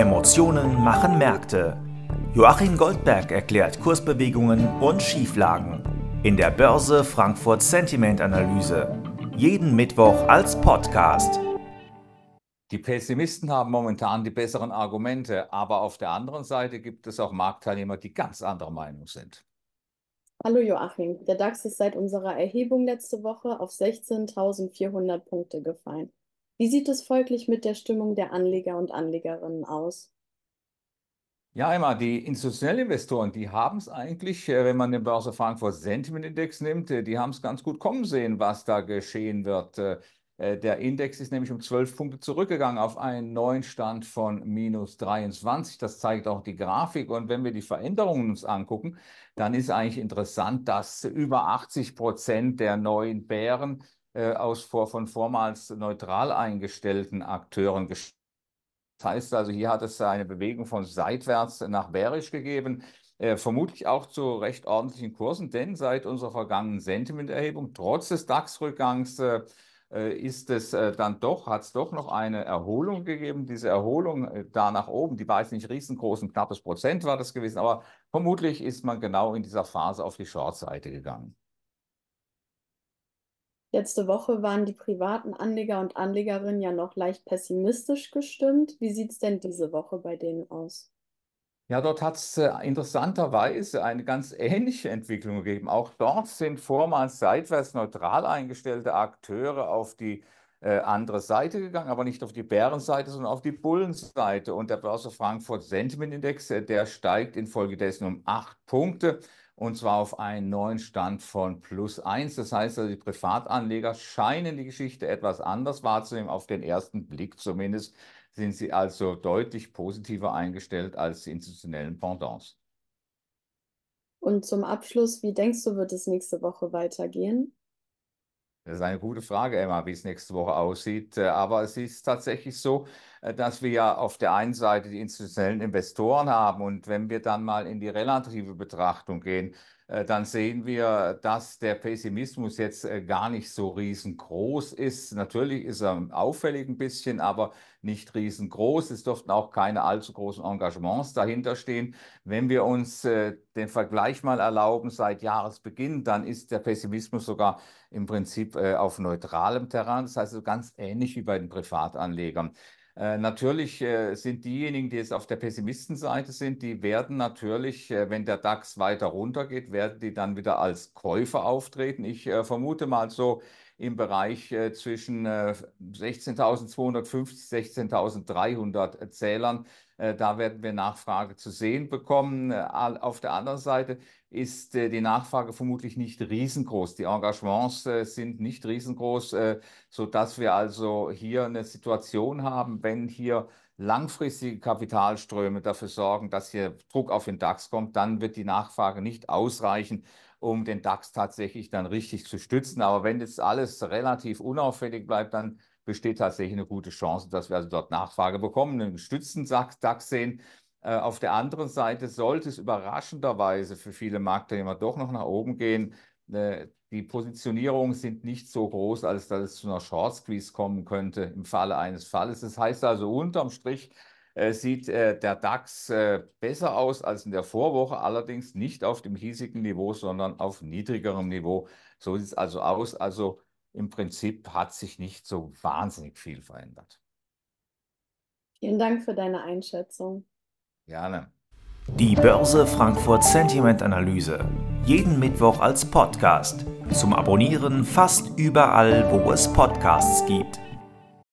Emotionen machen Märkte. Joachim Goldberg erklärt Kursbewegungen und Schieflagen in der Börse Frankfurt Sentiment Analyse. Jeden Mittwoch als Podcast. Die Pessimisten haben momentan die besseren Argumente, aber auf der anderen Seite gibt es auch Marktteilnehmer, die ganz anderer Meinung sind. Hallo Joachim, der DAX ist seit unserer Erhebung letzte Woche auf 16.400 Punkte gefallen. Wie sieht es folglich mit der Stimmung der Anleger und Anlegerinnen aus? Ja, Emma, die institutionellen Investoren, die haben es eigentlich, äh, wenn man den Börse Frankfurt Sentiment Index nimmt, äh, die haben es ganz gut kommen sehen, was da geschehen wird. Äh, der Index ist nämlich um 12 Punkte zurückgegangen auf einen neuen Stand von minus 23. Das zeigt auch die Grafik. Und wenn wir die Veränderungen uns angucken, dann ist eigentlich interessant, dass über 80 Prozent der neuen Bären aus vor, von vormals neutral eingestellten Akteuren gestellt das heißt also, hier hat es eine Bewegung von seitwärts nach bärisch gegeben. Äh, vermutlich auch zu recht ordentlichen Kursen, denn seit unserer vergangenen Sentimenterhebung, trotz des DAX-Rückgangs, äh, äh, ist es äh, dann doch, hat es doch noch eine Erholung gegeben. Diese Erholung äh, da nach oben, die war jetzt nicht riesengroß, ein knappes Prozent war das gewesen, aber vermutlich ist man genau in dieser Phase auf die Short-Seite gegangen. Letzte Woche waren die privaten Anleger und Anlegerinnen ja noch leicht pessimistisch gestimmt. Wie sieht es denn diese Woche bei denen aus? Ja, dort hat es äh, interessanterweise eine ganz ähnliche Entwicklung gegeben. Auch dort sind vormals seitwärts neutral eingestellte Akteure auf die äh, andere Seite gegangen, aber nicht auf die Bärenseite, sondern auf die Bullenseite. Und der Börse Frankfurt Sentiment Index, äh, der steigt infolgedessen um acht Punkte und zwar auf einen neuen Stand von plus eins. Das heißt also, die Privatanleger scheinen die Geschichte etwas anders wahrzunehmen, auf den ersten Blick zumindest sind sie also deutlich positiver eingestellt als die institutionellen Pendants. Und zum Abschluss, wie denkst du, wird es nächste Woche weitergehen? Das ist eine gute Frage, Emma, wie es nächste Woche aussieht. Aber es ist tatsächlich so, dass wir ja auf der einen Seite die institutionellen Investoren haben und wenn wir dann mal in die relative Betrachtung gehen, äh, dann sehen wir, dass der Pessimismus jetzt äh, gar nicht so riesengroß ist. Natürlich ist er auffällig ein bisschen, aber nicht riesengroß. Es dürften auch keine allzu großen Engagements dahinter stehen. Wenn wir uns äh, den Vergleich mal erlauben seit Jahresbeginn, dann ist der Pessimismus sogar im Prinzip auf neutralem Terrain. Das heißt, ganz ähnlich wie bei den Privatanlegern. Äh, natürlich äh, sind diejenigen, die jetzt auf der Pessimistenseite sind, die werden natürlich, äh, wenn der DAX weiter runtergeht, werden die dann wieder als Käufer auftreten. Ich äh, vermute mal so im Bereich äh, zwischen 16.250, 16.300 Zählern. da werden wir Nachfrage zu sehen bekommen. auf der anderen Seite ist äh, die Nachfrage vermutlich nicht riesengroß. Die Engagements äh, sind nicht riesengroß, äh, sodass wir also hier eine Situation haben, wenn hier langfristige Kapitalströme dafür sorgen, dass hier Druck auf den DAX kommt, dann wird die Nachfrage nicht ausreichen, um den DAX tatsächlich dann richtig zu stützen. Aber wenn jetzt alles relativ unauffällig bleibt, dann besteht tatsächlich eine gute Chance, dass wir also dort Nachfrage bekommen, einen gestützten DAX sehen. Äh, auf der anderen Seite sollte es überraschenderweise für viele Marktteilnehmer doch noch nach oben gehen. Äh, die Positionierungen sind nicht so groß, als dass es zu einer Short Squeeze kommen könnte im Falle eines Falles. Das heißt also, unterm Strich äh, sieht der DAX besser aus als in der Vorwoche, allerdings nicht auf dem hiesigen Niveau, sondern auf niedrigerem Niveau. So sieht es also aus. Also im Prinzip hat sich nicht so wahnsinnig viel verändert. Vielen Dank für deine Einschätzung. Gerne. Die Börse Frankfurt Sentiment Analyse. Jeden Mittwoch als Podcast. Zum Abonnieren fast überall, wo es Podcasts gibt.